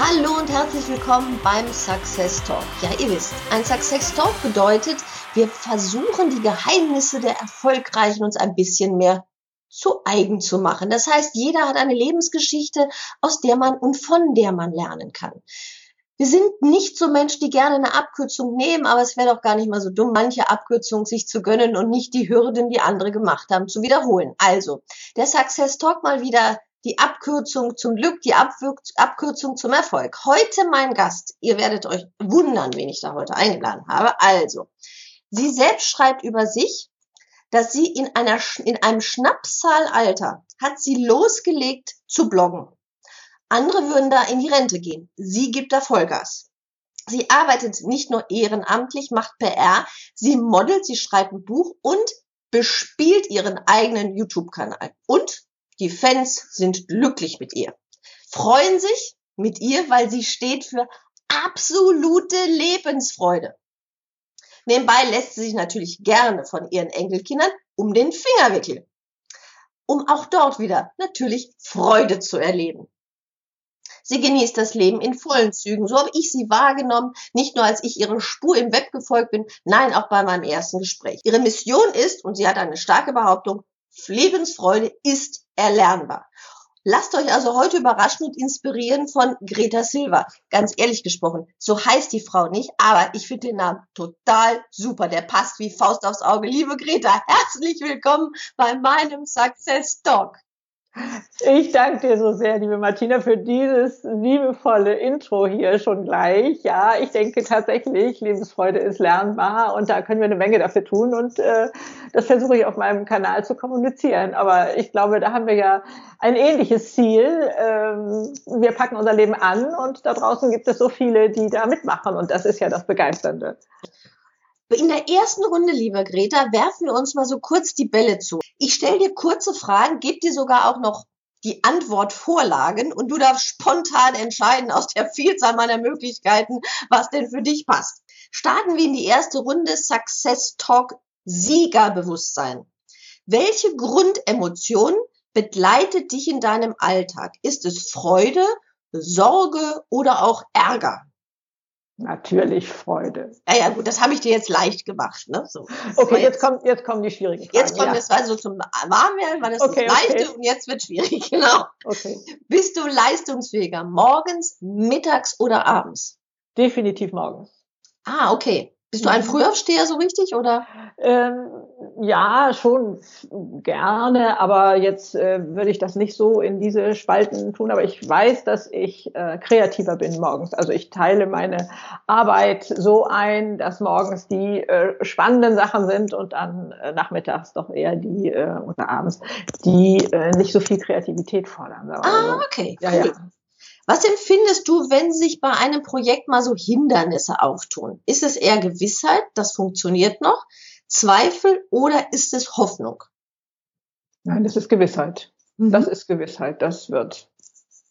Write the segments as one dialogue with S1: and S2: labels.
S1: Hallo und herzlich willkommen beim Success Talk. Ja, ihr wisst, ein Success Talk bedeutet, wir versuchen die Geheimnisse der Erfolgreichen uns ein bisschen mehr zu eigen zu machen. Das heißt, jeder hat eine Lebensgeschichte, aus der man und von der man lernen kann. Wir sind nicht so Menschen, die gerne eine Abkürzung nehmen, aber es wäre doch gar nicht mal so dumm, manche Abkürzung sich zu gönnen und nicht die Hürden, die andere gemacht haben, zu wiederholen. Also, der Success Talk mal wieder die Abkürzung zum Glück, die Abkürzung zum Erfolg. Heute mein Gast. Ihr werdet euch wundern, wen ich da heute eingeladen habe. Also, sie selbst schreibt über sich, dass sie in einer, in einem Schnapszahlalter hat sie losgelegt zu bloggen. Andere würden da in die Rente gehen. Sie gibt da Vollgas. Sie arbeitet nicht nur ehrenamtlich, macht PR, sie modelt, sie schreibt ein Buch und bespielt ihren eigenen YouTube-Kanal. Und die Fans sind glücklich mit ihr, freuen sich mit ihr, weil sie steht für absolute Lebensfreude. Nebenbei lässt sie sich natürlich gerne von ihren Enkelkindern um den Finger wickeln, um auch dort wieder natürlich Freude zu erleben. Sie genießt das Leben in vollen Zügen. So habe ich sie wahrgenommen, nicht nur als ich ihre Spur im Web gefolgt bin, nein, auch bei meinem ersten Gespräch. Ihre Mission ist, und sie hat eine starke Behauptung, Lebensfreude ist erlernbar. Lasst euch also heute überraschen und inspirieren von Greta Silva. Ganz ehrlich gesprochen, so heißt die Frau nicht, aber ich finde den Namen total super. Der passt wie Faust aufs Auge. Liebe Greta, herzlich willkommen bei meinem Success Talk.
S2: Ich danke dir so sehr, liebe Martina, für dieses liebevolle Intro hier schon gleich. Ja, ich denke tatsächlich, Lebensfreude ist lernbar und da können wir eine Menge dafür tun und äh, das versuche ich auf meinem Kanal zu kommunizieren. Aber ich glaube, da haben wir ja ein ähnliches Ziel. Ähm, wir packen unser Leben an und da draußen gibt es so viele, die da mitmachen und das ist ja das Begeisternde.
S1: In der ersten Runde, lieber Greta, werfen wir uns mal so kurz die Bälle zu. Ich stelle dir kurze Fragen, gebe dir sogar auch noch die Antwortvorlagen und du darfst spontan entscheiden aus der Vielzahl meiner Möglichkeiten, was denn für dich passt. Starten wir in die erste Runde Success Talk Siegerbewusstsein. Welche Grundemotion begleitet dich in deinem Alltag? Ist es Freude, Sorge oder auch Ärger?
S2: Natürlich Freude.
S1: Ja, ja, gut, das habe ich dir jetzt leicht gemacht. Ne? So,
S2: okay, jetzt, kommt, jetzt kommen die schwierigen Fragen.
S1: Jetzt kommt ja. es also zum Warmwerden, weil das okay, ist leichte okay. und jetzt wird schwierig, genau. Okay. Bist du leistungsfähiger morgens, mittags oder abends?
S2: Definitiv morgens.
S1: Ah, okay. Bist du ein. Frühaufsteher so richtig oder?
S2: Ähm, ja, schon gerne, aber jetzt äh, würde ich das nicht so in diese Spalten tun. Aber ich weiß, dass ich äh, kreativer bin morgens. Also ich teile meine Arbeit so ein, dass morgens die äh, spannenden Sachen sind und dann äh, nachmittags doch eher die äh, oder abends die äh, nicht so viel Kreativität fordern.
S1: Ah, okay. Ja, cool. ja. Was empfindest du, wenn sich bei einem Projekt mal so Hindernisse auftun? Ist es eher Gewissheit, das funktioniert noch, Zweifel oder ist es Hoffnung?
S2: Nein, das ist Gewissheit. Mhm. Das ist Gewissheit, das wird.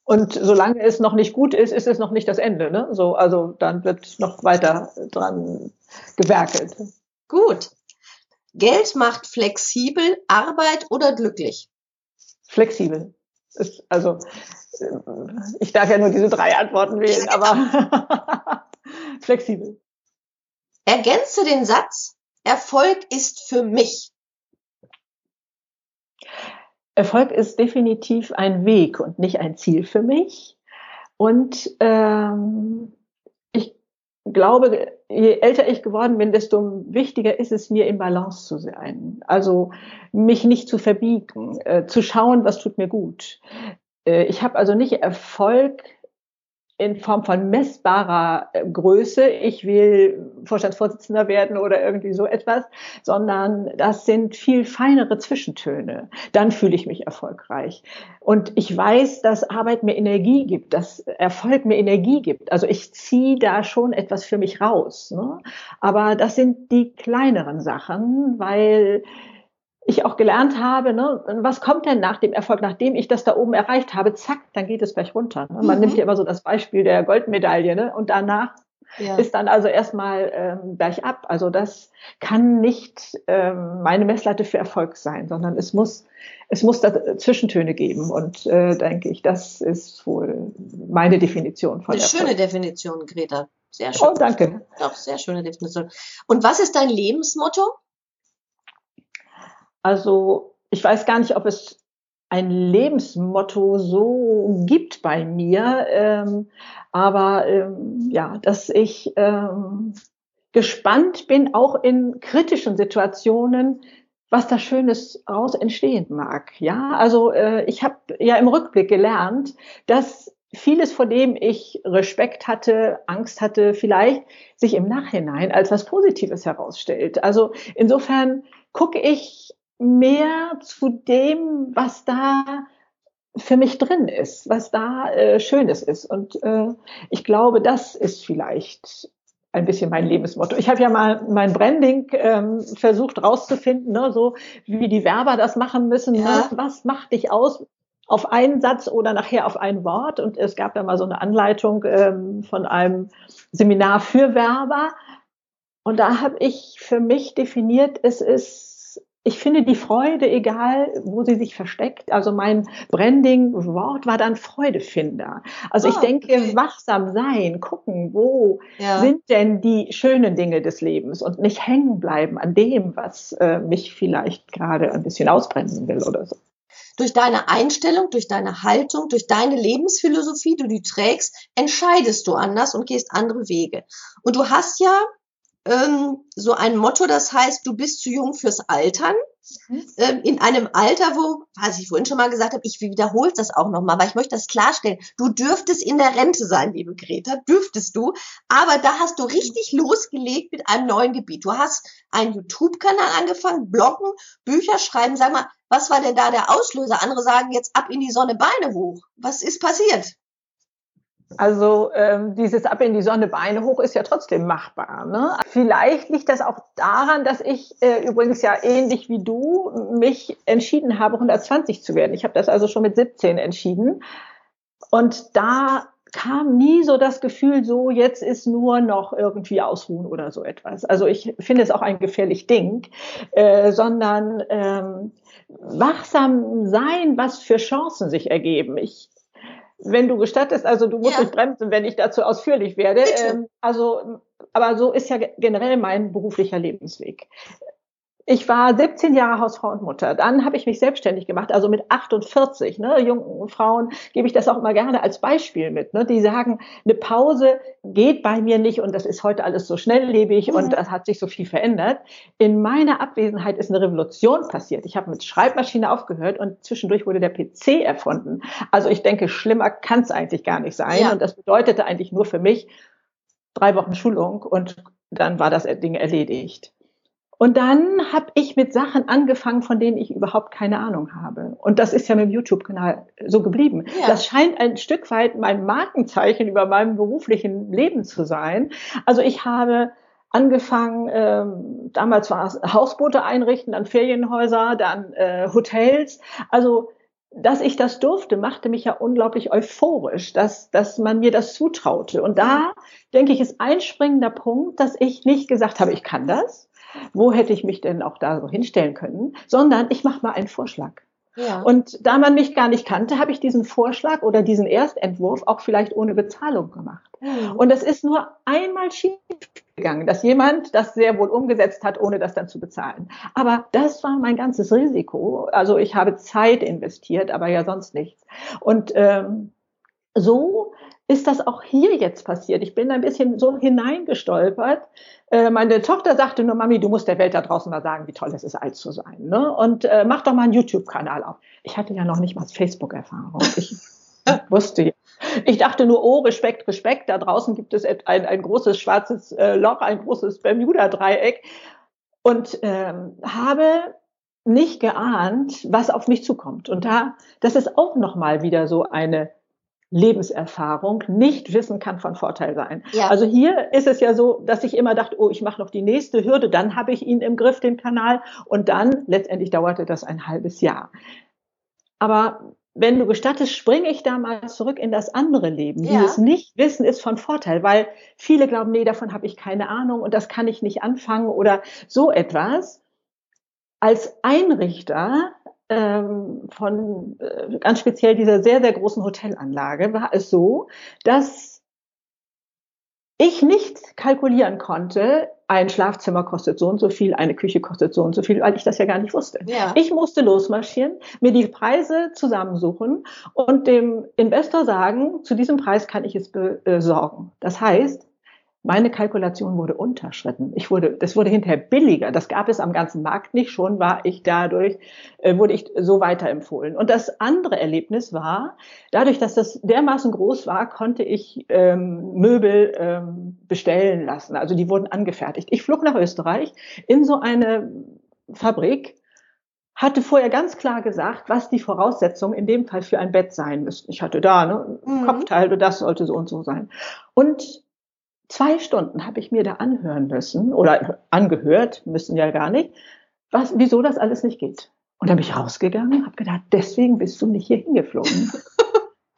S2: Und solange es noch nicht gut ist, ist es noch nicht das Ende. Ne? So, also dann wird noch weiter dran gewerkelt.
S1: Gut. Geld macht flexibel, Arbeit oder glücklich?
S2: Flexibel. Ist, also ich darf ja nur diese drei Antworten wählen, aber flexibel.
S1: Ergänze den Satz, Erfolg ist für mich.
S2: Erfolg ist definitiv ein Weg und nicht ein Ziel für mich. Und ähm, ich glaube, je älter ich geworden bin, desto wichtiger ist es mir, in Balance zu sein. Also mich nicht zu verbiegen, äh, zu schauen, was tut mir gut. Äh, ich habe also nicht Erfolg in Form von messbarer äh, Größe, ich will Vorstandsvorsitzender werden oder irgendwie so etwas, sondern das sind viel feinere Zwischentöne. Dann fühle ich mich erfolgreich. Und ich weiß, dass Arbeit mir Energie gibt, dass Erfolg mir Energie gibt. Also ich ziehe da schon etwas für mich raus. Ne? Aber das sind die kleineren Sachen, weil ich auch gelernt habe, ne, was kommt denn nach dem Erfolg, nachdem ich das da oben erreicht habe, zack, dann geht es gleich runter. Ne? Man mhm. nimmt ja immer so das Beispiel der Goldmedaille, ne? Und danach ja. ist dann also erstmal ähm, gleich ab. Also das kann nicht ähm, meine Messlatte für Erfolg sein, sondern es muss, es muss da Zwischentöne geben. Und äh, denke ich, das ist wohl meine Definition von
S1: Eine
S2: Erfolg.
S1: schöne Definition, Greta. Sehr schön.
S2: Oh, danke.
S1: Doch, sehr schöne Definition. Und was ist dein Lebensmotto?
S2: Also ich weiß gar nicht, ob es ein Lebensmotto so gibt bei mir, ähm, aber ähm, ja, dass ich ähm, gespannt bin, auch in kritischen Situationen, was da Schönes raus entstehen mag. Ja, also äh, ich habe ja im Rückblick gelernt, dass vieles, vor dem ich Respekt hatte, Angst hatte, vielleicht sich im Nachhinein als was Positives herausstellt. Also insofern gucke ich mehr zu dem, was da für mich drin ist, was da äh, Schönes ist. Und äh, ich glaube, das ist vielleicht ein bisschen mein Lebensmotto. Ich habe ja mal mein Branding ähm, versucht rauszufinden, ne, so wie die Werber das machen müssen. Ja. Ne? Was macht dich aus? Auf einen Satz oder nachher auf ein Wort. Und es gab da mal so eine Anleitung ähm, von einem Seminar für Werber. Und da habe ich für mich definiert, es ist ich finde die Freude, egal wo sie sich versteckt, also mein Branding-Wort war dann Freudefinder. Also oh, ich denke, okay. wachsam sein, gucken, wo ja. sind denn die schönen Dinge des Lebens und nicht hängen bleiben an dem, was äh, mich vielleicht gerade ein bisschen ausbremsen will oder so.
S1: Durch deine Einstellung, durch deine Haltung, durch deine Lebensphilosophie, du die trägst, entscheidest du anders und gehst andere Wege. Und du hast ja ähm, so ein Motto, das heißt, du bist zu jung fürs Altern. Mhm. Ähm, in einem Alter, wo, was ich vorhin schon mal gesagt habe, ich wiederhole das auch nochmal, weil ich möchte das klarstellen. Du dürftest in der Rente sein, liebe Greta, dürftest du. Aber da hast du richtig losgelegt mit einem neuen Gebiet. Du hast einen YouTube-Kanal angefangen, Bloggen, Bücher schreiben. Sag mal, was war denn da der Auslöser? Andere sagen jetzt ab in die Sonne, Beine hoch. Was ist passiert?
S2: Also ähm, dieses Ab in die Sonne, Beine hoch ist ja trotzdem machbar. Ne? Vielleicht liegt das auch daran, dass ich äh, übrigens ja ähnlich wie du mich entschieden habe, 120 zu werden. Ich habe das also schon mit 17 entschieden. Und da kam nie so das Gefühl, so jetzt ist nur noch irgendwie ausruhen oder so etwas. Also ich finde es auch ein gefährlich Ding, äh, sondern ähm, wachsam sein, was für Chancen sich ergeben. Ich wenn du gestattest, also du musst ja. mich bremsen, wenn ich dazu ausführlich werde. Ähm, also, aber so ist ja generell mein beruflicher Lebensweg. Ich war 17 Jahre Hausfrau und Mutter. Dann habe ich mich selbstständig gemacht, also mit 48. Ne, jungen Frauen gebe ich das auch immer gerne als Beispiel mit. Ne, die sagen, eine Pause geht bei mir nicht und das ist heute alles so schnelllebig mhm. und das hat sich so viel verändert. In meiner Abwesenheit ist eine Revolution passiert. Ich habe mit Schreibmaschine aufgehört und zwischendurch wurde der PC erfunden. Also ich denke, schlimmer kann es eigentlich gar nicht sein. Ja. Und das bedeutete eigentlich nur für mich drei Wochen Schulung und dann war das Ding erledigt. Und dann habe ich mit Sachen angefangen, von denen ich überhaupt keine Ahnung habe. Und das ist ja mit dem YouTube-Kanal so geblieben. Ja. Das scheint ein Stück weit mein Markenzeichen über meinem beruflichen Leben zu sein. Also ich habe angefangen, ähm, damals war es Hausboote einrichten, dann Ferienhäuser, dann äh, Hotels. Also dass ich das durfte, machte mich ja unglaublich euphorisch, dass, dass man mir das zutraute. Und da, denke ich, ist ein springender Punkt, dass ich nicht gesagt habe, ich kann das, wo hätte ich mich denn auch da so hinstellen können, sondern ich mache mal einen Vorschlag. Ja. Und da man mich gar nicht kannte, habe ich diesen Vorschlag oder diesen Erstentwurf auch vielleicht ohne Bezahlung gemacht. Mhm. Und es ist nur einmal schief gegangen, dass jemand das sehr wohl umgesetzt hat, ohne das dann zu bezahlen. Aber das war mein ganzes Risiko. Also ich habe Zeit investiert, aber ja sonst nichts. Und ähm, so ist das auch hier jetzt passiert. Ich bin ein bisschen so hineingestolpert. Äh, meine Tochter sagte nur, Mami, du musst der Welt da draußen mal sagen, wie toll es ist, alt zu sein. Ne? Und äh, mach doch mal einen YouTube-Kanal auf. Ich hatte ja noch nicht mal Facebook-Erfahrung. Ich wusste Ich dachte nur, oh, Respekt, Respekt, da draußen gibt es ein, ein großes schwarzes äh, Loch, ein großes Bermuda-Dreieck und ähm, habe nicht geahnt, was auf mich zukommt. Und da, das ist auch nochmal wieder so eine Lebenserfahrung. Nicht wissen kann von Vorteil sein. Ja. Also hier ist es ja so, dass ich immer dachte, oh, ich mache noch die nächste Hürde, dann habe ich ihn im Griff, den Kanal. Und dann, letztendlich dauerte das ein halbes Jahr. Aber wenn du gestattest, springe ich da mal zurück in das andere Leben. Ja. Dieses Nichtwissen ist von Vorteil, weil viele glauben, nee, davon habe ich keine Ahnung und das kann ich nicht anfangen oder so etwas. Als Einrichter von äh, ganz speziell dieser sehr, sehr großen Hotelanlage war es so, dass ich nicht kalkulieren konnte, ein Schlafzimmer kostet so und so viel, eine Küche kostet so und so viel, weil ich das ja gar nicht wusste. Ja. Ich musste losmarschieren, mir die Preise zusammensuchen und dem Investor sagen, zu diesem Preis kann ich es besorgen. Das heißt, meine Kalkulation wurde unterschritten. Ich wurde, das wurde hinterher billiger. Das gab es am ganzen Markt nicht. Schon war ich dadurch, äh, wurde ich so weiterempfohlen. Und das andere Erlebnis war, dadurch, dass das dermaßen groß war, konnte ich ähm, Möbel ähm, bestellen lassen. Also die wurden angefertigt. Ich flog nach Österreich in so eine Fabrik, hatte vorher ganz klar gesagt, was die Voraussetzungen in dem Fall für ein Bett sein müssten. Ich hatte da ne, mhm. Kopfteil, das sollte so und so sein. Und Zwei Stunden habe ich mir da anhören müssen oder angehört, müssen ja gar nicht, was, wieso das alles nicht geht. Und dann bin ich rausgegangen habe gedacht, deswegen bist du nicht hier hingeflogen.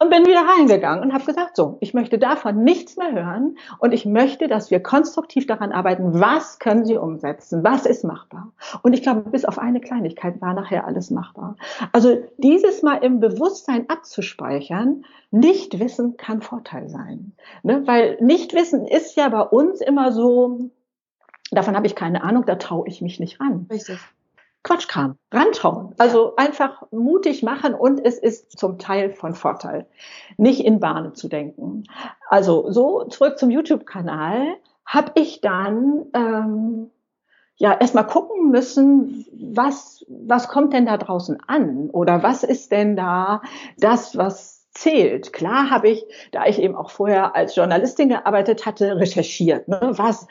S2: und bin wieder reingegangen und habe gesagt, so, ich möchte davon nichts mehr hören und ich möchte, dass wir konstruktiv daran arbeiten, was können Sie umsetzen, was ist machbar. Und ich glaube, bis auf eine Kleinigkeit war nachher alles machbar. Also dieses mal im Bewusstsein abzuspeichern, nicht wissen kann Vorteil sein. Ne? Weil nicht wissen ist ja bei uns immer so, davon habe ich keine Ahnung, da traue ich mich nicht ran. Richtig. Quatschkram, rantrauen. Also einfach mutig machen und es ist zum Teil von Vorteil, nicht in Bahnen zu denken. Also so zurück zum YouTube-Kanal habe ich dann ähm, ja erstmal gucken müssen, was was kommt denn da draußen an oder was ist denn da das, was zählt. Klar habe ich, da ich eben auch vorher als Journalistin gearbeitet hatte, recherchiert. Ne? Was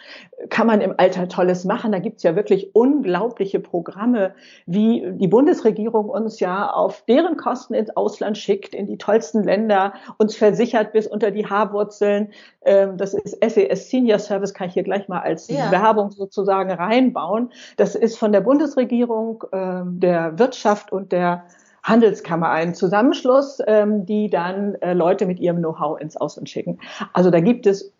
S2: kann man im Alter Tolles machen? Da gibt's ja wirklich unglaubliche Programme, wie die Bundesregierung uns ja auf deren Kosten ins Ausland schickt, in die tollsten Länder, uns versichert bis unter die Haarwurzeln. Ähm, das ist SES e Senior Service, kann ich hier gleich mal als ja. Werbung sozusagen reinbauen. Das ist von der Bundesregierung, ähm, der Wirtschaft und der Handelskammer einen Zusammenschluss, ähm, die dann äh, Leute mit ihrem Know-how ins Ausland schicken. Also da gibt es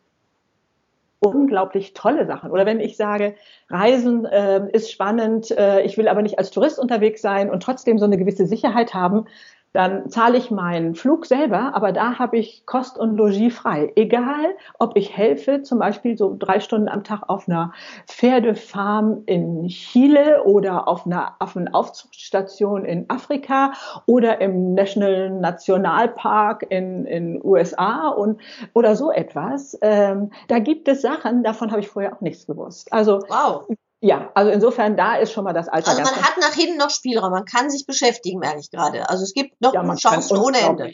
S2: unglaublich tolle Sachen. Oder wenn ich sage, Reisen äh, ist spannend, äh, ich will aber nicht als Tourist unterwegs sein und trotzdem so eine gewisse Sicherheit haben, dann zahle ich meinen Flug selber, aber da habe ich Kost und Logis frei. Egal, ob ich helfe, zum Beispiel so drei Stunden am Tag auf einer Pferdefarm in Chile oder auf einer Affenaufzuchtstation in Afrika oder im National Nationalpark in in USA und oder so etwas. Ähm, da gibt es Sachen, davon habe ich vorher auch nichts gewusst. Also wow. Ja, also insofern, da ist schon mal das Alter.
S1: Also man hat nach hinten noch Spielraum, man kann sich beschäftigen, merke ich gerade. Also es gibt noch ja, Chancen ohne Ende.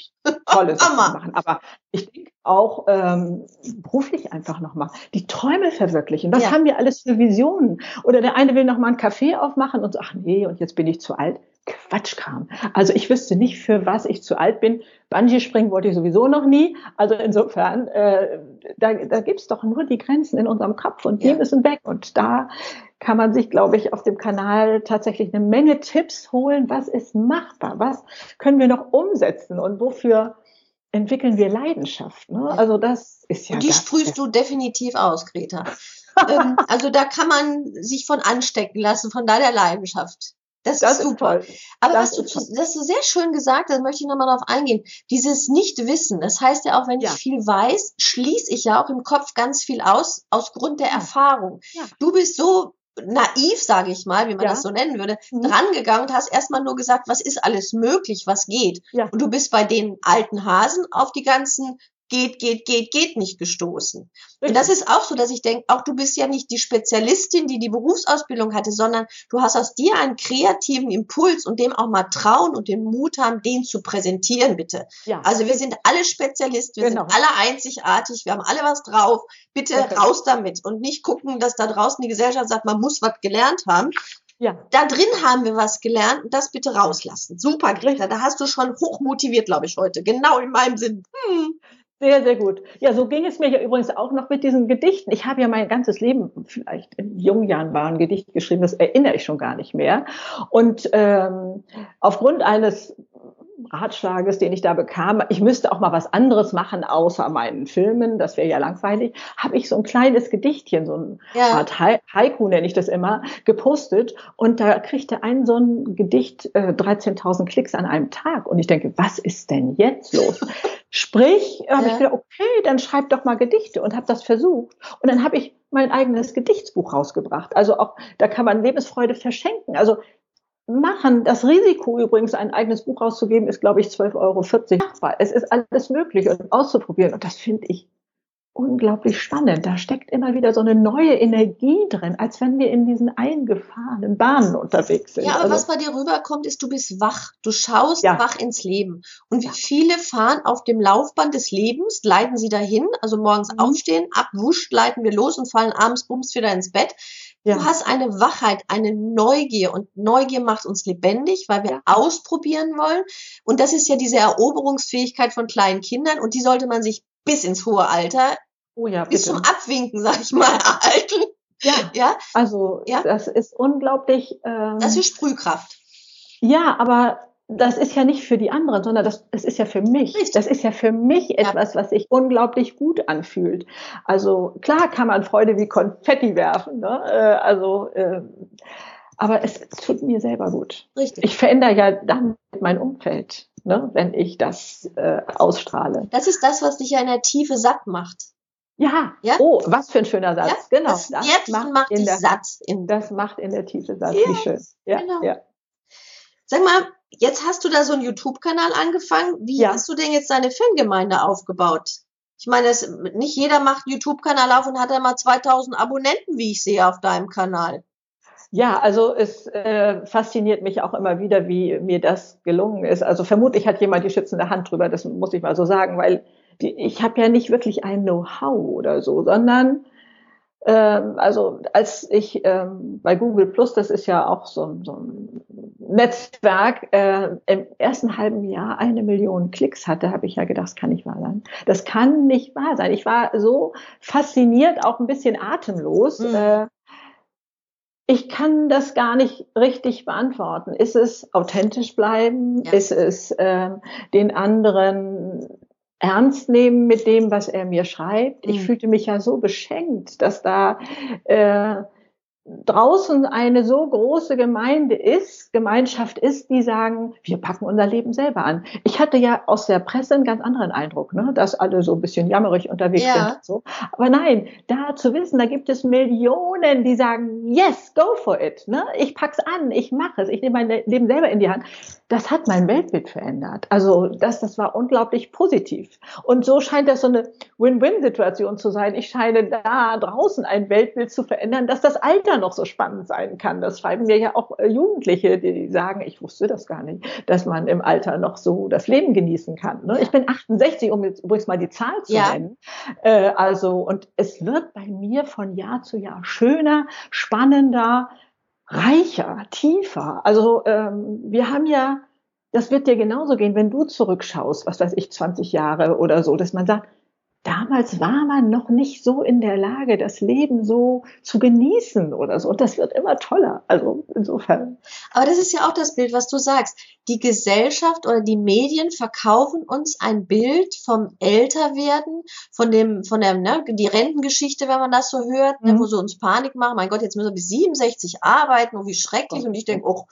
S2: Tolle Sachen machen. Aber ich denke auch ähm, beruflich einfach nochmal die Träume verwirklichen. Was ja. haben wir alles für Visionen? Oder der eine will noch mal einen Kaffee aufmachen und so, ach nee, und jetzt bin ich zu alt. Quatschkram. Also ich wüsste nicht, für was ich zu alt bin. Bungee springen wollte ich sowieso noch nie. Also insofern, äh, da, da gibt's doch nur die Grenzen in unserem Kopf und die ja. müssen weg. Und da kann man sich, glaube ich, auf dem Kanal tatsächlich eine Menge Tipps holen. Was ist machbar? Was können wir noch umsetzen? Und wofür entwickeln wir Leidenschaft? Ne? Also das ist ja.
S1: Und die sprühst du definitiv aus, Greta. ähm, also da kann man sich von anstecken lassen, von deiner Leidenschaft. Das, das ist super. Ist Aber das was du, das du sehr schön gesagt hast, möchte ich nochmal darauf eingehen. Dieses Nichtwissen, das heißt ja auch, wenn ja. ich viel weiß, schließe ich ja auch im Kopf ganz viel aus, aus Grund der. Erfahrung. Ja. Du bist so naiv, sage ich mal, wie man das so nennen würde, mhm. drangegangen und hast erstmal nur gesagt, was ist alles möglich, was geht. Und du bist bei den alten Hasen auf die ganzen geht, geht, geht, geht nicht gestoßen. Und das ist auch so, dass ich denke, auch du bist ja nicht die Spezialistin, die die Berufsausbildung hatte, sondern du hast aus dir einen kreativen Impuls und dem auch mal trauen und den Mut haben, den zu präsentieren, bitte. Ja. Also wir sind alle Spezialisten, wir genau. sind alle einzigartig, wir haben alle was drauf. Bitte okay. raus damit und nicht gucken, dass da draußen die Gesellschaft sagt, man muss was gelernt haben. Ja. Da drin haben wir was gelernt und das bitte rauslassen. Super, Greta, da hast du schon hochmotiviert, glaube ich, heute. Genau in meinem Sinn. Hm.
S2: Sehr, sehr gut. Ja, so ging es mir ja übrigens auch noch mit diesen Gedichten. Ich habe ja mein ganzes Leben, vielleicht in jungen Jahren war ein Gedicht geschrieben, das erinnere ich schon gar nicht mehr. Und ähm, aufgrund eines Ratschlages, den ich da bekam, ich müsste auch mal was anderes machen außer meinen Filmen, das wäre ja langweilig, habe ich so ein kleines Gedichtchen, so eine ja. Art Haiku nenne ich das immer, gepostet und da kriegte ein so ein Gedicht äh, 13.000 Klicks an einem Tag und ich denke, was ist denn jetzt los? Sprich, habe ja. ich gedacht, okay, dann schreib doch mal Gedichte und habe das versucht und dann habe ich mein eigenes Gedichtsbuch rausgebracht. Also auch, da kann man Lebensfreude verschenken. Also machen. Das Risiko übrigens, ein eigenes Buch rauszugeben, ist, glaube ich, 12,40 Euro. Es ist alles möglich und auszuprobieren. Und das finde ich unglaublich spannend. Da steckt immer wieder so eine neue Energie drin, als wenn wir in diesen eingefahrenen Bahnen unterwegs sind.
S1: Ja, aber also, was bei dir rüberkommt, ist, du bist wach. Du schaust ja. wach ins Leben. Und wie viele fahren auf dem Laufband des Lebens, leiten sie dahin, also morgens mhm. aufstehen, abwuscht, leiten wir los und fallen abends bums wieder ins Bett. Ja. Du hast eine Wachheit, eine Neugier und Neugier macht uns lebendig, weil wir ja. ausprobieren wollen. Und das ist ja diese Eroberungsfähigkeit von kleinen Kindern und die sollte man sich bis ins hohe Alter, oh ja, bis zum Abwinken, sag ich mal, erhalten.
S2: Ja, ja. also ja? das ist unglaublich.
S1: Ähm, das ist Sprühkraft.
S2: Ja, aber das ist ja nicht für die anderen, sondern das, das ist ja für mich. Richtig. Das ist ja für mich etwas, was sich unglaublich gut anfühlt. Also klar kann man Freude wie Konfetti werfen, ne? Äh, also äh, aber es, es tut mir selber gut. Richtig. Ich verändere ja dann mein Umfeld, ne? wenn ich das äh, ausstrahle.
S1: Das ist das, was dich ja in der Tiefe satt macht.
S2: Ja. ja. Oh, was für ein schöner Satz. Ja, genau. Das,
S1: das macht, macht dich satt.
S2: In, das macht in der Tiefe satt. Ja, Wie schön. Ja, genau. ja.
S1: Sag mal, jetzt hast du da so einen YouTube-Kanal angefangen. Wie ja. hast du denn jetzt deine Fangemeinde aufgebaut? Ich meine, das, nicht jeder macht einen YouTube-Kanal auf und hat da mal 2000 Abonnenten, wie ich sehe auf deinem Kanal.
S2: Ja, also es äh, fasziniert mich auch immer wieder, wie mir das gelungen ist. Also vermutlich hat jemand die schützende Hand drüber, das muss ich mal so sagen, weil die, ich habe ja nicht wirklich ein Know-how oder so, sondern ähm, also als ich ähm, bei Google Plus, das ist ja auch so, so ein Netzwerk, äh, im ersten halben Jahr eine Million Klicks hatte, habe ich ja gedacht, das kann nicht wahr sein. Das kann nicht wahr sein. Ich war so fasziniert, auch ein bisschen atemlos. Mhm. Äh, ich kann das gar nicht richtig beantworten. Ist es authentisch bleiben? Ja. Ist es äh, den anderen ernst nehmen mit dem, was er mir schreibt. Ich mhm. fühlte mich ja so beschenkt, dass da äh, draußen eine so große Gemeinde ist, Gemeinschaft ist, die sagen, wir packen unser Leben selber an. Ich hatte ja aus der Presse einen ganz anderen Eindruck, ne, dass alle so ein bisschen jammerig unterwegs ja. sind. So. Aber nein, da zu wissen, da gibt es Millionen, die sagen, yes, go for it. Ne? Ich pack's an, ich mache es, ich nehme mein Leben selber in die Hand. Das hat mein Weltbild verändert. Also das, das war unglaublich positiv. Und so scheint das so eine Win-Win-Situation zu sein. Ich scheine da draußen ein Weltbild zu verändern, dass das Alter später noch so spannend sein kann. Das schreiben mir ja auch äh, Jugendliche, die sagen, ich wusste das gar nicht, dass man im Alter noch so das Leben genießen kann. Ne? Ich bin 68, um jetzt übrigens mal die Zahl zu ja. nennen. Äh, also, und es wird bei mir von Jahr zu Jahr schöner, spannender, reicher, tiefer. Also ähm, wir haben ja, das wird dir genauso gehen, wenn du zurückschaust, was weiß ich, 20 Jahre oder so, dass man sagt, damals war man noch nicht so in der Lage, das Leben so zu genießen oder so. Und das wird immer toller. Also insofern.
S1: Aber das ist ja auch das Bild, was du sagst. Die Gesellschaft oder die Medien verkaufen uns ein Bild vom Älterwerden, von dem, von der, ne, die Rentengeschichte, wenn man das so hört, ne, mhm. ne, wo sie uns Panik machen. Mein Gott, jetzt müssen wir bis 67 arbeiten und wie schrecklich. Und ich denke, oh,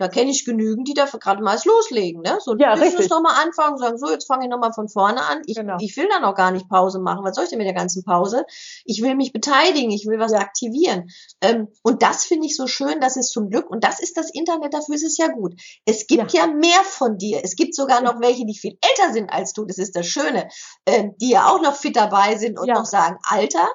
S1: Da kenne ich genügend, die da gerade mal loslegen, ne? So
S2: Ja,
S1: Business
S2: richtig.
S1: nochmal anfangen, sagen, so, jetzt fange ich nochmal von vorne an. Ich,
S2: Genau.
S1: ich will da noch gar nicht Pause machen. Was soll ich denn mit der ganzen Pause? Ich will mich beteiligen, ich will was aktivieren. Ähm, und das finde ich so schön, das ist zum Glück, und das ist das Internet, dafür ist es ja gut. Es gibt ja, mehr von dir. Es gibt sogar noch welche, die viel älter sind als du. Das ist das Schöne. Ähm, die ja auch noch fit dabei sind und
S2: Ja.
S1: noch sagen, Alter,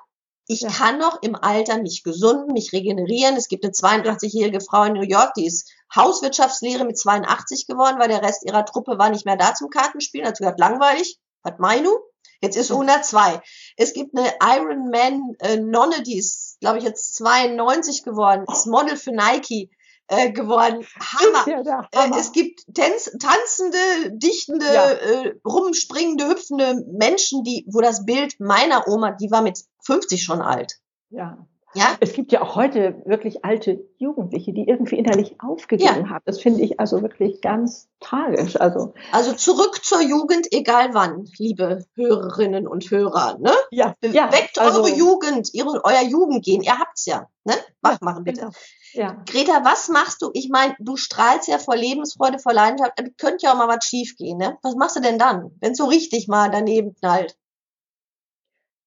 S1: ich
S2: Ja.
S1: kann noch im Alter mich gesunden, mich regenerieren. Es gibt eine 82-jährige Frau in New York, die ist Hauswirtschaftslehre mit 82 geworden, weil der Rest ihrer Truppe war nicht mehr da zum Kartenspielen. Hat gesagt, langweilig. Was meinst du? Jetzt ist sie 102. Es gibt eine Ironman äh, Nonne, die ist, glaube ich, jetzt 92 geworden, ist Model für Nike äh, geworden. Hammer.
S2: Ja
S1: Äh,
S2: Hammer.
S1: es gibt tänz, tanzende, dichtende,
S2: Ja.
S1: äh, rumspringende, hüpfende Menschen, die, wo das Bild meiner Oma, die war mit 50 schon alt.
S2: ja.
S1: Ja?
S2: Es gibt ja auch heute wirklich alte Jugendliche, die irgendwie innerlich aufgegeben haben. Das finde ich also wirklich ganz tragisch. Also
S1: Also zurück zur Jugend, egal wann, liebe Hörerinnen und Hörer. Ne?
S2: ja, ja
S1: Weckt
S2: also,
S1: eure Jugend, ihre, euer Jugendgehen. Ihr habt's ja. Ne? Wach machen bitte.
S2: Genau. Ja.
S1: Greta, was machst du? Ich meine, du strahlst ja vor Lebensfreude, vor Leidenschaft. Könnte ja auch mal was schief gehen. Ne? Was machst du denn dann, wenn so richtig mal daneben knallt?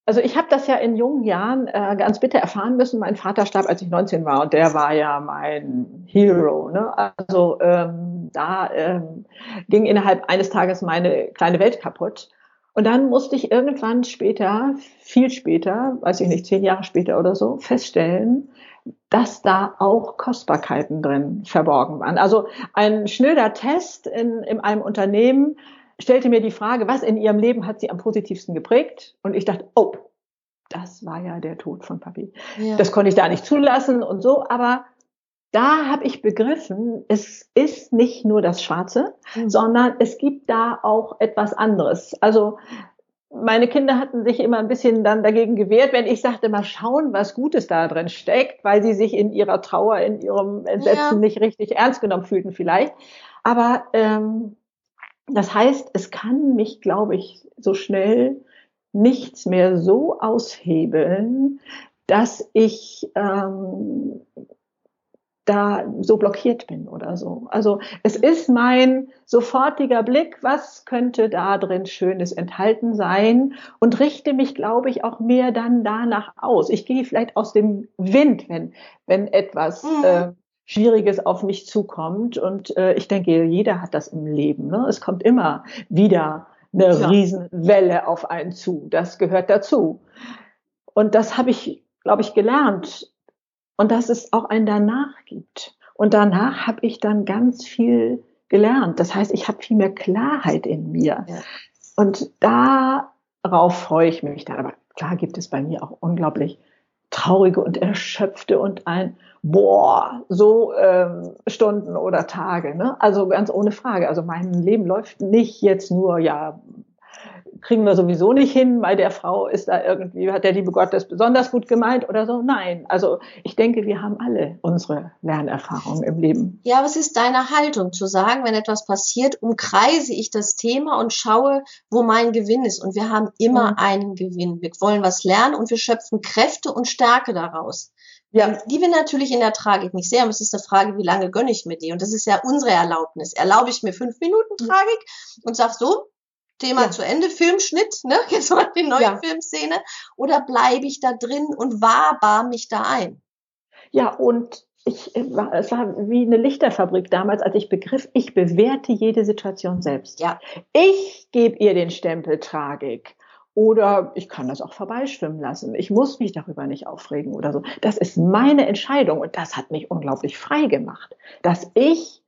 S2: Also ich habe das ja in jungen Jahren äh, ganz bitter erfahren müssen. Mein Vater starb, als ich 19 war und der war ja mein Hero. Ne? Also ähm, da ähm, ging innerhalb eines Tages meine kleine Welt kaputt. Und dann musste ich irgendwann später, viel später, weiß ich nicht, zehn Jahre später oder so, feststellen, dass da auch Kostbarkeiten drin verborgen waren. Also ein schnöder Test in, in einem Unternehmen stellte mir die Frage, was in ihrem Leben hat sie am positivsten geprägt? Und ich dachte, oh, das war ja der Tod von Papi.
S1: Ja.
S2: Das konnte ich da nicht zulassen und so, aber da habe ich begriffen, es ist nicht nur das Schwarze,
S1: Mhm.
S2: sondern es gibt da auch etwas anderes. Also meine Kinder hatten sich immer ein bisschen dann dagegen gewehrt, wenn ich sagte, mal schauen, was Gutes da drin steckt, weil sie sich in ihrer Trauer, in ihrem Entsetzen
S1: Ja.
S2: nicht richtig ernst genommen fühlten vielleicht. Aber ähm, das heißt, es kann mich, glaube ich, so schnell nichts mehr so aushebeln, dass ich ähm, da so blockiert bin oder so. Also es ist mein sofortiger Blick, was könnte da drin Schönes enthalten sein und richte mich, glaube ich, auch mehr dann danach aus. Ich gehe vielleicht aus dem Wind, wenn, wenn etwas
S1: Mhm.
S2: äh, Schwieriges auf mich zukommt. Und äh, ich denke, jeder hat das im Leben. Ne? Es kommt immer wieder eine
S1: Ja.
S2: Riesenwelle auf einen zu. Das gehört dazu. Und das habe ich, glaube ich, gelernt. Und dass es auch ein Danach gibt. Und danach habe ich dann ganz viel gelernt. Das heißt, ich habe viel mehr Klarheit in mir.
S1: Ja.
S2: Und darauf freue ich mich dann. Aber klar gibt es bei mir auch unglaublich traurige und erschöpfte und ein Boah, so ähm, Stunden oder Tage. Ne? Also ganz ohne Frage. Also mein Leben läuft nicht jetzt nur, ja, kriegen wir sowieso nicht hin, bei der Frau ist da irgendwie, hat der liebe Gott das besonders gut gemeint oder so. Nein, also ich denke, wir haben alle unsere Lernerfahrungen im Leben.
S1: Ja, es ist deine Haltung zu sagen, wenn etwas passiert, umkreise ich das Thema und schaue, wo mein Gewinn ist. Und wir haben immer
S2: Mhm.
S1: einen Gewinn. Wir wollen was lernen und wir schöpfen Kräfte und Stärke daraus.
S2: Ja,
S1: Die wir natürlich in der Tragik nicht sehen. Aber es ist eine Frage, wie lange gönne ich mir die? Und das ist ja unsere Erlaubnis. Erlaube ich mir fünf Minuten Tragik und sag so, Thema
S2: Ja.
S1: zu Ende, Filmschnitt, ne? Jetzt mal die neue
S2: Ja.
S1: Filmszene. Oder bleibe ich da drin und wahrbar mich da ein?
S2: ja und ich äh, war, es war wie eine Lichterfabrik damals, als ich begriff, ich bewerte jede Situation selbst.
S1: Ja.
S2: Ich gebe ihr den Stempel Tragik. Oder ich kann das auch vorbeischwimmen lassen. Ich muss mich darüber nicht aufregen oder so. Das ist meine Entscheidung und das hat mich unglaublich frei gemacht, dass ich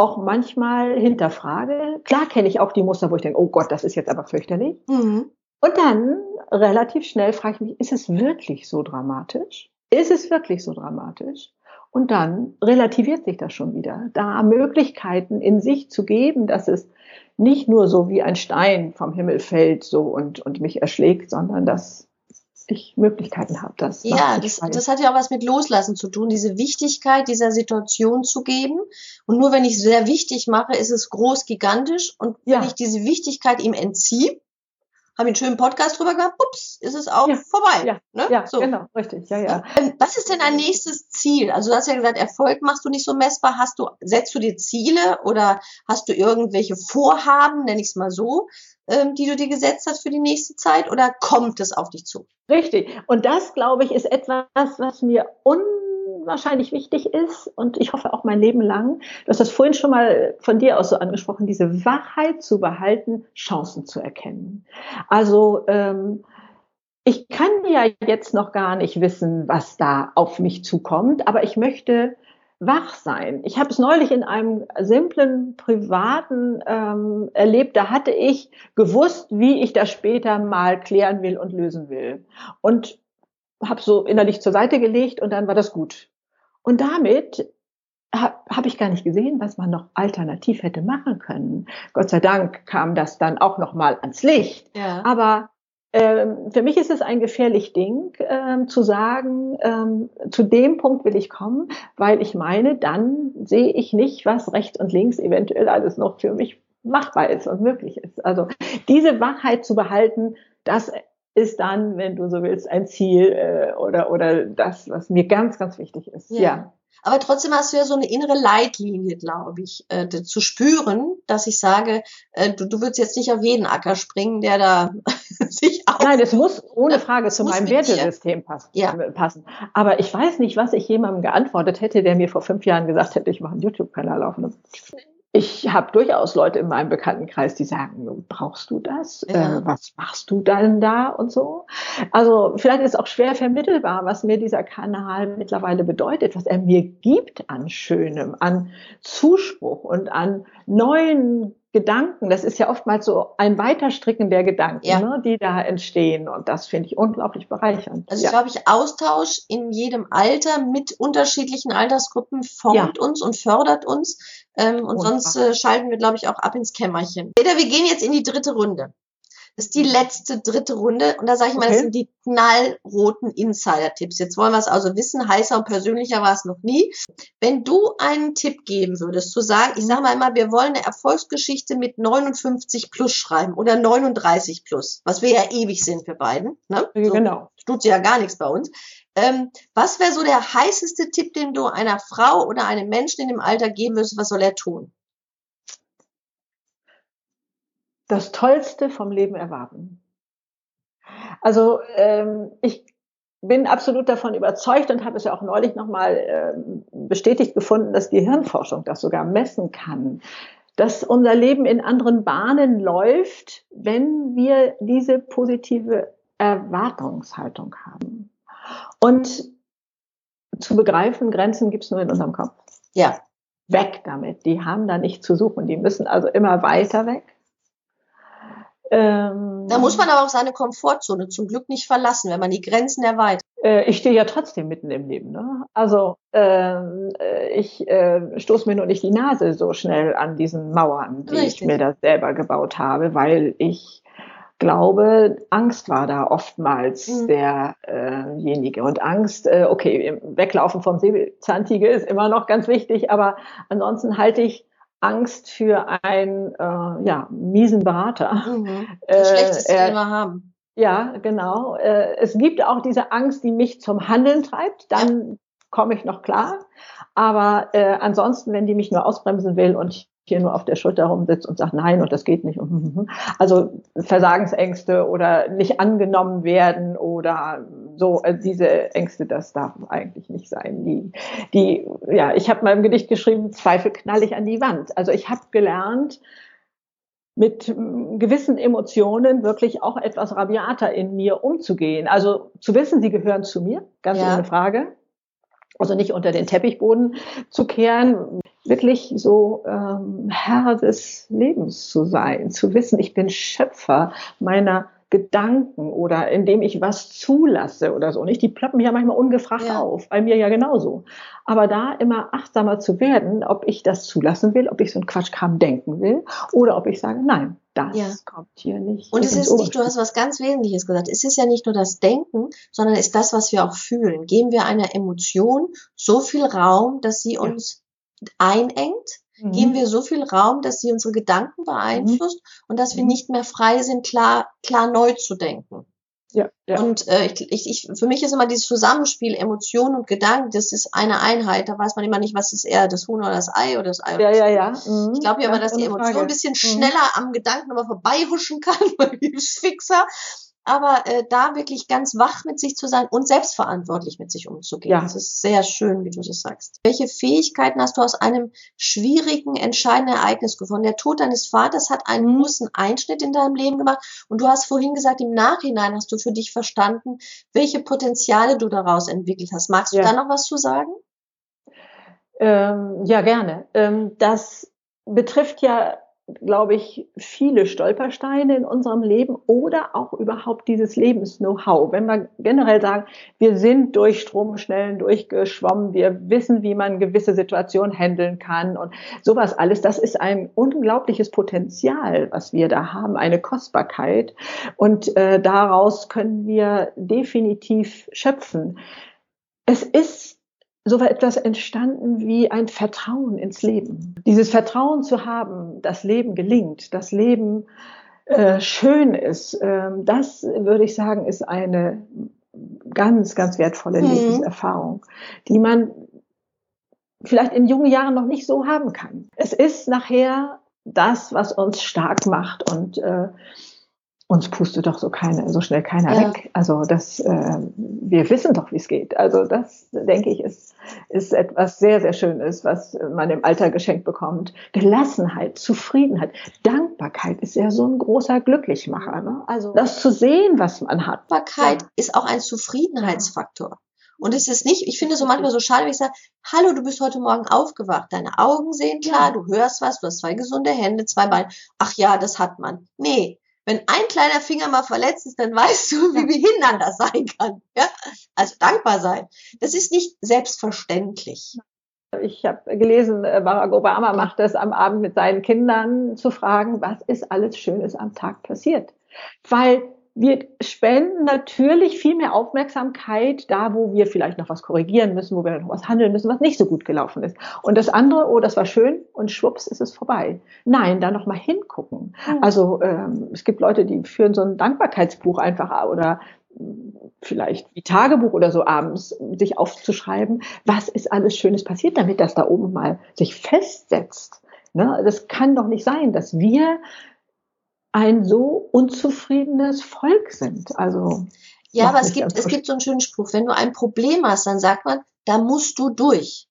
S2: auch manchmal hinterfrage. Klar kenne ich auch die Muster, wo ich denke, oh Gott, das ist jetzt aber fürchterlich.
S1: Mhm.
S2: Und dann relativ schnell frage ich mich, ist es wirklich so dramatisch? Ist es wirklich so dramatisch? Und dann relativiert sich das schon wieder. Da Möglichkeiten in sich zu geben, dass es nicht nur so wie ein Stein vom Himmel fällt so und, und mich erschlägt, sondern dass ich Möglichkeiten habe. Das
S1: Ja, das, das hat ja auch was mit Loslassen zu tun, diese Wichtigkeit dieser Situation zu geben. Und nur wenn ich es sehr wichtig mache, ist es groß, gigantisch. Und wenn
S2: Ja.
S1: ich diese Wichtigkeit ihm entziehe, haben einen schönen Podcast drüber gehabt, ups, ist es auch ja, vorbei.
S2: Ja, ne? ja so. genau, richtig, ja, ja.
S1: Ähm, was ist denn ein nächstes Ziel? Also du hast ja gesagt, Erfolg machst du nicht so messbar. Hast du, setzt du dir Ziele oder hast du irgendwelche Vorhaben, nenne ich es mal so, ähm, die du dir gesetzt hast für die nächste Zeit oder kommt es auf dich zu?
S2: Richtig. Und das, glaube ich, ist etwas, was mir un wahrscheinlich wichtig ist und ich hoffe auch mein Leben lang. Du hast das vorhin schon mal von dir aus so angesprochen, diese Wachheit zu behalten, Chancen zu erkennen. Also ähm, ich kann ja jetzt noch gar nicht wissen, was da auf mich zukommt, aber ich möchte wach sein. Ich habe es neulich in einem simplen privaten ähm, erlebt. Da hatte ich gewusst, wie ich das später mal klären will und lösen will. Und habe so innerlich zur Seite gelegt und dann war das gut. Und damit habe hab ich gar nicht gesehen, was man noch alternativ hätte machen können. Gott sei Dank kam das dann auch noch mal ans Licht. Ja. Aber ähm, für mich ist es ein gefährlich Ding, ähm, zu sagen, ähm, zu dem Punkt will ich kommen, weil ich meine, dann sehe ich nicht, was rechts und links eventuell alles noch für mich machbar ist und möglich ist. Also diese Wachheit zu behalten, das ist dann, wenn du so willst, ein Ziel äh, oder, oder das, was mir ganz, ganz wichtig ist. Ja. ja.
S1: Aber trotzdem hast du ja so eine innere Leitlinie, glaube ich, äh, zu spüren, dass ich sage, äh, du, du würdest jetzt nicht auf jeden Acker springen, der da sich
S2: auch. Nein, es muss ohne Frage zu meinem Wertesystem passen, ja. Äh, passen. Aber ich weiß nicht, was ich jemandem geantwortet hätte, der mir vor fünf Jahren gesagt hätte, ich mache einen YouTube-Kanal auf ich habe durchaus Leute in meinem Bekanntenkreis, die sagen, brauchst du das? Ja. Äh, was machst du dann da und so? Also vielleicht ist auch schwer vermittelbar, was mir dieser Kanal mittlerweile bedeutet, was er mir gibt an Schönem, an Zuspruch und an neuen Gedanken, das ist ja oftmals so ein Weiterstricken der Gedanken, ja. ne, die da entstehen. Und das finde ich unglaublich bereichernd.
S1: Also ja. glaube ich, Austausch in jedem Alter mit unterschiedlichen Altersgruppen formt ja. uns und fördert uns. Ähm, und sonst äh, schalten wir, glaube ich, auch ab ins Kämmerchen. Peter, wir gehen jetzt in die dritte Runde. Das ist die letzte dritte Runde und da sage ich okay. mal, das sind die knallroten Insider-Tipps. Jetzt wollen wir es also wissen, heißer und persönlicher war es noch nie. Wenn du einen Tipp geben würdest, zu sagen, ich sage mal immer, wir wollen eine Erfolgsgeschichte mit 59 plus schreiben oder 39 plus, was wir ja ewig sind für beiden. Ne?
S2: So genau.
S1: Tut ja gar nichts bei uns. Ähm, was wäre so der heißeste Tipp, den du einer Frau oder einem Menschen in dem Alter geben würdest? Was soll er tun?
S2: Das Tollste vom Leben erwarten. Also ähm, ich bin absolut davon überzeugt und habe es ja auch neulich nochmal ähm, bestätigt gefunden, dass die Hirnforschung das sogar messen kann, dass unser Leben in anderen Bahnen läuft, wenn wir diese positive Erwartungshaltung haben. Und zu begreifen, Grenzen gibt es nur in unserem Kopf.
S1: Ja.
S2: Weg damit. Die haben da nicht zu suchen. Die müssen also immer weiter weg.
S1: Ähm, da muss man aber auch seine Komfortzone zum Glück nicht verlassen, wenn man die Grenzen erweitert.
S2: Äh, ich stehe ja trotzdem mitten im Leben. Ne? Also ähm, äh, ich äh, stoße mir nur nicht die Nase so schnell an diesen Mauern, die Richtig. ich mir da selber gebaut habe, weil ich glaube, Angst war da oftmals mhm. derjenige. Und Angst, äh, okay, weglaufen vom Säbelzahntiger ist immer noch ganz wichtig, aber ansonsten halte ich Angst für einen äh, ja, miesen Berater.
S1: Mhm. Das äh, Schlechteste, äh, wir haben.
S2: Ja, genau. Äh, es gibt auch diese Angst, die mich zum Handeln treibt. Dann ja. komme ich noch klar. Aber äh, ansonsten, wenn die mich nur ausbremsen will und hier nur auf der Schulter rumsitzt und sagt nein und das geht nicht. Also Versagensängste oder nicht angenommen werden oder so äh, diese Ängste, das darf eigentlich nicht sein. Die, die ja, ich habe mal im Gedicht geschrieben, Zweifel knall ich an die Wand. Also ich habe gelernt, mit gewissen Emotionen wirklich auch etwas rabiater in mir umzugehen. Also zu wissen, sie gehören zu mir, ganz ja. ohne Frage. Also nicht unter den Teppichboden zu kehren, wirklich so ähm, Herr des Lebens zu sein, zu wissen, ich bin Schöpfer meiner Gedanken oder indem ich was zulasse oder so. Nicht, die ploppen ja manchmal ungefragt ja. auf, bei mir ja genauso. Aber da immer achtsamer zu werden, ob ich das zulassen will, ob ich so einen Quatschkram denken will oder ob ich sage, nein, das ja. kommt hier nicht.
S1: Und es ist nicht, du hast was ganz Wesentliches gesagt. Es ist ja nicht nur das Denken, sondern es ist das, was wir auch fühlen. Geben wir einer Emotion so viel Raum, dass sie uns einengt, mhm. geben wir so viel Raum, dass sie unsere Gedanken beeinflusst mhm. und dass wir mhm. nicht mehr frei sind, klar, klar neu zu denken. Ja, ja. Und äh, ich, ich, für mich ist immer dieses Zusammenspiel Emotion und Gedanken, das ist eine Einheit. Da weiß man immer nicht, was ist eher das Huhn oder das Ei oder das Ei.
S2: Ja, ja, ja.
S1: Mhm. Ich glaube ja aber, dass die Emotion Frage. ein bisschen mhm. schneller mhm. am Gedanken aber vorbeihuschen kann, weil die ist fixer aber äh, da wirklich ganz wach mit sich zu sein und selbstverantwortlich mit sich umzugehen. Ja. Das ist sehr schön, wie du das sagst. Welche Fähigkeiten hast du aus einem schwierigen, entscheidenden Ereignis gefunden? Der Tod deines Vaters hat einen großen Einschnitt in deinem Leben gemacht und du hast vorhin gesagt, im Nachhinein hast du für dich verstanden, welche Potenziale du daraus entwickelt hast. Magst du ja. da noch was zu sagen?
S2: Ähm, ja, gerne. Ähm, das betrifft ja glaube ich, viele Stolpersteine in unserem Leben oder auch überhaupt dieses Lebens-Know-how. Wenn wir generell sagen, wir sind durch Stromschnellen durchgeschwommen, wir wissen, wie man gewisse Situationen handeln kann und sowas alles, das ist ein unglaubliches Potenzial, was wir da haben, eine Kostbarkeit und äh, daraus können wir definitiv schöpfen. Es ist so war etwas entstanden wie ein Vertrauen ins Leben. Dieses Vertrauen zu haben, das Leben gelingt, das Leben äh, schön ist, äh, das würde ich sagen, ist eine ganz, ganz wertvolle mhm. Lebenserfahrung, die man vielleicht in jungen Jahren noch nicht so haben kann. Es ist nachher das, was uns stark macht und äh, uns pustet doch so keine, so schnell keiner ja. weg. Also das, äh, wir wissen doch, wie es geht. Also das, denke ich, ist, ist etwas sehr, sehr Schönes, was man im Alter geschenkt bekommt. Gelassenheit, Zufriedenheit, Dankbarkeit ist ja so ein großer Glücklichmacher. Ne? Also das zu sehen, was man hat.
S1: Dankbarkeit ja. ist auch ein Zufriedenheitsfaktor. Und es ist nicht, ich finde es so manchmal so schade, wenn ich sage, hallo, du bist heute Morgen aufgewacht, deine Augen sehen klar, du hörst was, du hast zwei gesunde Hände, zwei Beine. Ach ja, das hat man. Nee, wenn ein kleiner Finger mal verletzt ist, dann weißt du, wie behindert das sein kann. Ja? Also dankbar sein. Das ist nicht selbstverständlich.
S2: Ich habe gelesen, äh, Barack Obama macht das am Abend mit seinen Kindern zu fragen, was ist alles Schönes am Tag passiert. Weil wir spenden natürlich viel mehr Aufmerksamkeit da, wo wir vielleicht noch was korrigieren müssen, wo wir noch was handeln müssen, was nicht so gut gelaufen ist. Und das andere, oh, das war schön und schwupps ist es vorbei. Nein, da noch mal hingucken. Mhm. Also ähm, es gibt Leute, die führen so ein Dankbarkeitsbuch einfach oder vielleicht wie Tagebuch oder so abends sich aufzuschreiben, was ist alles Schönes passiert, damit das da oben mal sich festsetzt. Ne? Das kann doch nicht sein, dass wir ein so unzufriedenes Volk sind. Also
S1: ja, aber es gibt es gibt so einen schönen Spruch: Wenn du ein Problem hast, dann sagt man, da musst du durch.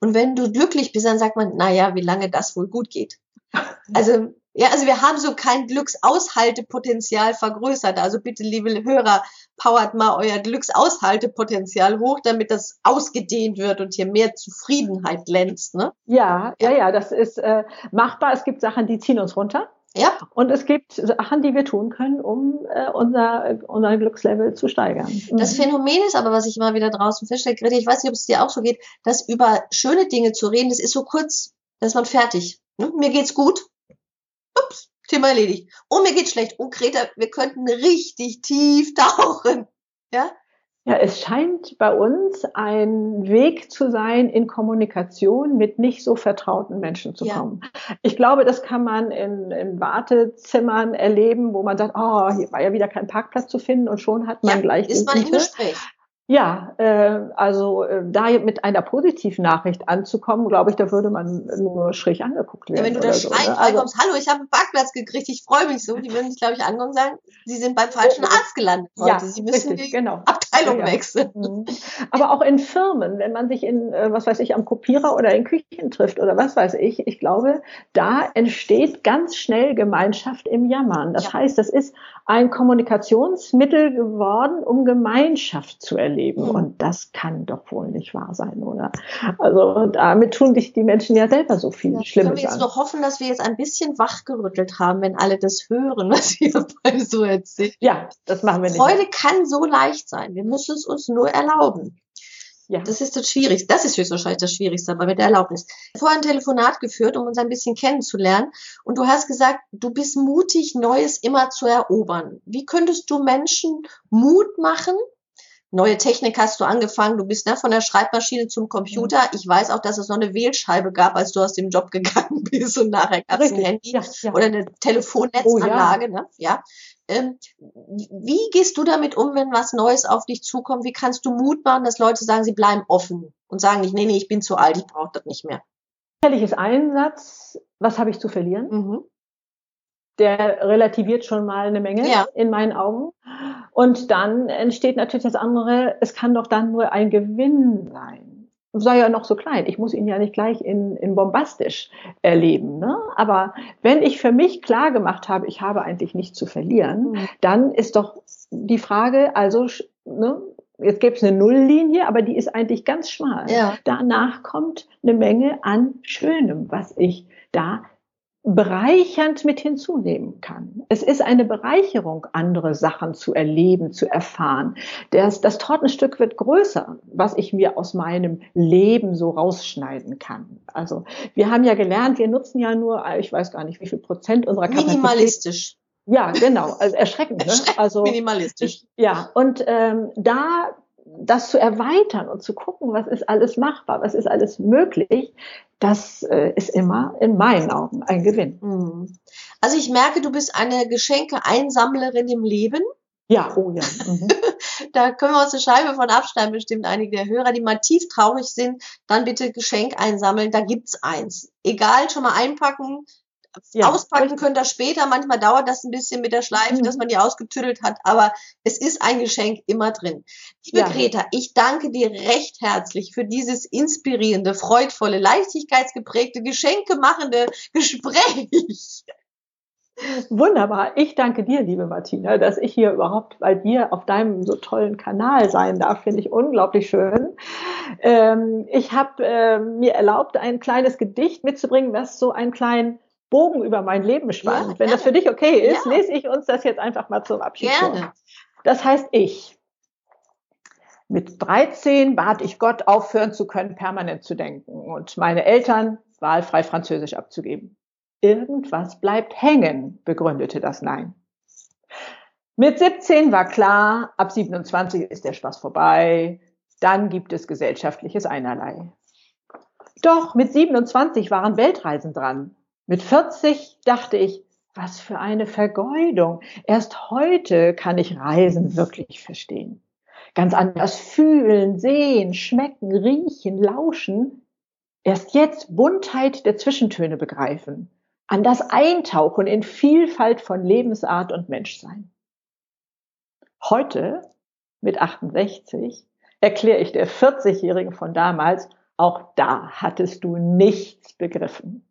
S1: Und wenn du glücklich bist, dann sagt man, na ja, wie lange das wohl gut geht. Also ja, also wir haben so kein Glücksaushaltepotenzial vergrößert. Also bitte, liebe Hörer, powert mal euer Glücksaushaltepotenzial hoch, damit das ausgedehnt wird und hier mehr Zufriedenheit glänzt. Ne?
S2: Ja, ja, ja, das ist äh, machbar. Es gibt Sachen, die ziehen uns runter. Ja. Und es gibt Sachen, die wir tun können, um äh, unser, unser Glückslevel zu steigern.
S1: Das Phänomen ist aber, was ich immer wieder draußen feststelle, Grete, ich weiß nicht, ob es dir auch so geht, dass über schöne Dinge zu reden, das ist so kurz, da ist man fertig. Ne? Mir geht's gut. Ups, Thema erledigt. Oh, mir geht's schlecht. Oh, Greta, wir könnten richtig tief tauchen. Ja?
S2: Ja, es scheint bei uns ein Weg zu sein, in Kommunikation mit nicht so vertrauten Menschen zu kommen. Ich glaube, das kann man in, in, Wartezimmern erleben, wo man sagt, oh, hier war ja wieder kein Parkplatz zu finden und schon hat man ja, gleich
S1: ist man im Gespräch.
S2: Ja, äh, also äh, da mit einer positiven Nachricht anzukommen, glaube ich, da würde man nur schräg angeguckt werden.
S1: Ja, wenn du da so, schreien ne? also, hallo, ich habe einen Parkplatz gekriegt, ich freue mich so, die würden sich, glaube ich, ankommen und sagen, sie sind beim falschen Arzt gelandet
S2: heute. Ja, sie müssen richtig, die genau.
S1: Abteilung ja, wechseln.
S2: Mhm. Aber auch in Firmen, wenn man sich in, äh, was weiß ich, am Kopierer oder in Küchen trifft oder was weiß ich, ich glaube, da entsteht ganz schnell Gemeinschaft im Jammern. Das ja. heißt, das ist ein Kommunikationsmittel geworden, um Gemeinschaft zu erleben leben. Mhm. Und das kann doch wohl nicht wahr sein, oder? Also damit tun sich die Menschen ja selber so viel ja, Schlimmes
S1: an. Können wir jetzt nur hoffen, dass wir jetzt ein bisschen wachgerüttelt haben, wenn alle das hören, was wir beide so erzählen.
S2: Ja, das machen wir nicht.
S1: Freude kann so leicht sein. Wir müssen es uns nur erlauben. Ja. Das ist das Schwierigste. Das ist höchstwahrscheinlich das Schwierigste, aber mit der Erlaubnis. Vorher ein Telefonat geführt, um uns ein bisschen kennenzulernen. Und du hast gesagt, du bist mutig, Neues immer zu erobern. Wie könntest du Menschen Mut machen, Neue Technik hast du angefangen, du bist ne, von der Schreibmaschine zum Computer. Ich weiß auch, dass es noch eine Wählscheibe gab, als du aus dem Job gegangen bist und nachher gab es ein Handy ja, ja. oder eine Telefonnetzanlage. Oh, ja. Ne? ja. Ähm, wie gehst du damit um, wenn was Neues auf dich zukommt? Wie kannst du Mut machen, dass Leute sagen, sie bleiben offen und sagen nicht, nee, nee, ich bin zu alt, ich brauche das nicht mehr?
S2: Sicherlich ist ein Satz, was habe ich zu verlieren? Mhm der relativiert schon mal eine Menge ja. in meinen Augen. Und dann entsteht natürlich das andere, es kann doch dann nur ein Gewinn sein. Sei ja noch so klein. Ich muss ihn ja nicht gleich in, in bombastisch erleben. Ne? Aber wenn ich für mich klar gemacht habe, ich habe eigentlich nichts zu verlieren, mhm. dann ist doch die Frage, also, ne, jetzt gäbe es eine Nulllinie, aber die ist eigentlich ganz schmal. Ja. Danach kommt eine Menge an Schönem, was ich da bereichernd mit hinzunehmen kann. Es ist eine Bereicherung, andere Sachen zu erleben, zu erfahren. Das, das Tortenstück wird größer, was ich mir aus meinem Leben so rausschneiden kann. Also wir haben ja gelernt, wir nutzen ja nur, ich weiß gar nicht, wie viel Prozent unserer Kapazität.
S1: Minimalistisch.
S2: Ja, genau. Also erschreckend. Ne? Also
S1: minimalistisch.
S2: Ich, ja, und ähm, da das zu erweitern und zu gucken, was ist alles machbar, was ist alles möglich, das äh, ist immer in meinen Augen ein Gewinn.
S1: Mhm. Also ich merke, du bist eine Geschenke-Einsammlerin im Leben.
S2: Ja, oh ja. Mhm.
S1: da können wir uns eine Scheibe von abschneiden, bestimmt einige der Hörer, die mal tief traurig sind, dann bitte Geschenk einsammeln, da gibt's eins. Egal, schon mal einpacken, ja. Auspacken könnt ihr später. Manchmal dauert das ein bisschen mit der Schleife, mhm. dass man die ausgetüttelt hat, aber es ist ein Geschenk immer drin. Liebe ja. Greta, ich danke dir recht herzlich für dieses inspirierende, freudvolle, leichtigkeitsgeprägte, geschenkemachende Gespräch.
S2: Wunderbar. Ich danke dir, liebe Martina, dass ich hier überhaupt bei dir auf deinem so tollen Kanal sein darf. Finde ich unglaublich schön. Ähm, ich habe äh, mir erlaubt, ein kleines Gedicht mitzubringen, was so einen kleinen Bogen über mein Leben spannt. Ja, Wenn das für dich okay ist, ja. lese ich uns das jetzt einfach mal zum Abschied gerne. vor. Das heißt ich. Mit 13 bat ich Gott, aufhören zu können, permanent zu denken und meine Eltern wahlfrei Französisch abzugeben. Irgendwas bleibt hängen, begründete das Nein. Mit 17 war klar, ab 27 ist der Spaß vorbei, dann gibt es gesellschaftliches Einerlei. Doch mit 27 waren Weltreisen dran. Mit 40 dachte ich, was für eine Vergeudung. Erst heute kann ich Reisen wirklich verstehen. Ganz anders fühlen, sehen, schmecken, riechen, lauschen. Erst jetzt Buntheit der Zwischentöne begreifen. An das Eintauchen in Vielfalt von Lebensart und Menschsein. Heute, mit 68, erkläre ich der 40-Jährigen von damals, auch da hattest du nichts begriffen.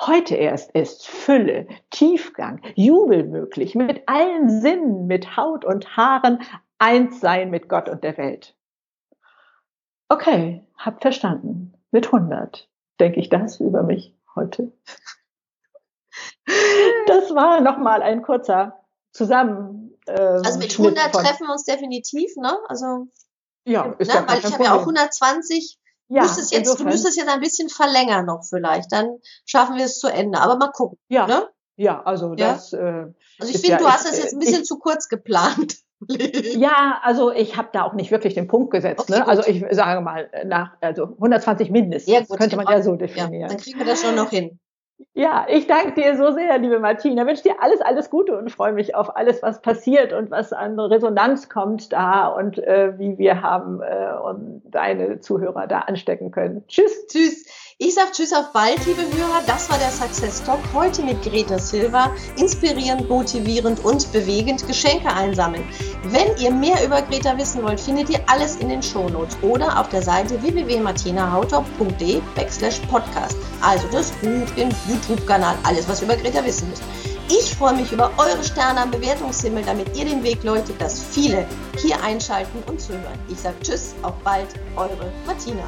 S2: Heute erst ist Fülle, Tiefgang, Jubel möglich, mit allen Sinnen, mit Haut und Haaren, eins sein mit Gott und der Welt. Okay, hab verstanden. Mit 100 denke ich das über mich heute. Das war nochmal ein kurzer Zusammen.
S1: Ähm, also mit 100 treffen wir uns definitiv, ne? Also ja, ist ne? ja weil ich habe ja auch 120 ja, müsstest jetzt, du müsstest jetzt ein bisschen verlängern noch vielleicht, dann schaffen wir es zu Ende. Aber mal gucken.
S2: Ja,
S1: ne?
S2: ja also ja? das. Äh,
S1: also ich finde, ja, du hast das jetzt ein bisschen ich, zu kurz geplant.
S2: ja, also ich habe da auch nicht wirklich den Punkt gesetzt. Okay, ne? Also ich sage mal nach also 120 mindestens. Ja, gut, könnte man ja so definieren. Ja,
S1: dann kriegen wir das schon noch hin.
S2: Ja, ich danke dir so sehr, liebe Martina. Wünsche dir alles, alles Gute und freue mich auf alles, was passiert und was an Resonanz kommt da und äh, wie wir haben äh, und deine Zuhörer da anstecken können. Tschüss.
S1: Tschüss. Ich sag Tschüss auf bald, liebe Hörer. Das war der Success Talk heute mit Greta Silva. Inspirierend, motivierend und bewegend Geschenke einsammeln. Wenn ihr mehr über Greta wissen wollt, findet ihr alles in den Shownotes oder auf der Seite www.martinahautop.de backslash podcast. Also das Buch, den YouTube-Kanal, alles, was ihr über Greta wissen müsst. Ich freue mich über eure Sterne am Bewertungshimmel, damit ihr den Weg läutet, dass viele hier einschalten und zuhören. Ich sage Tschüss, auf bald, eure Martina.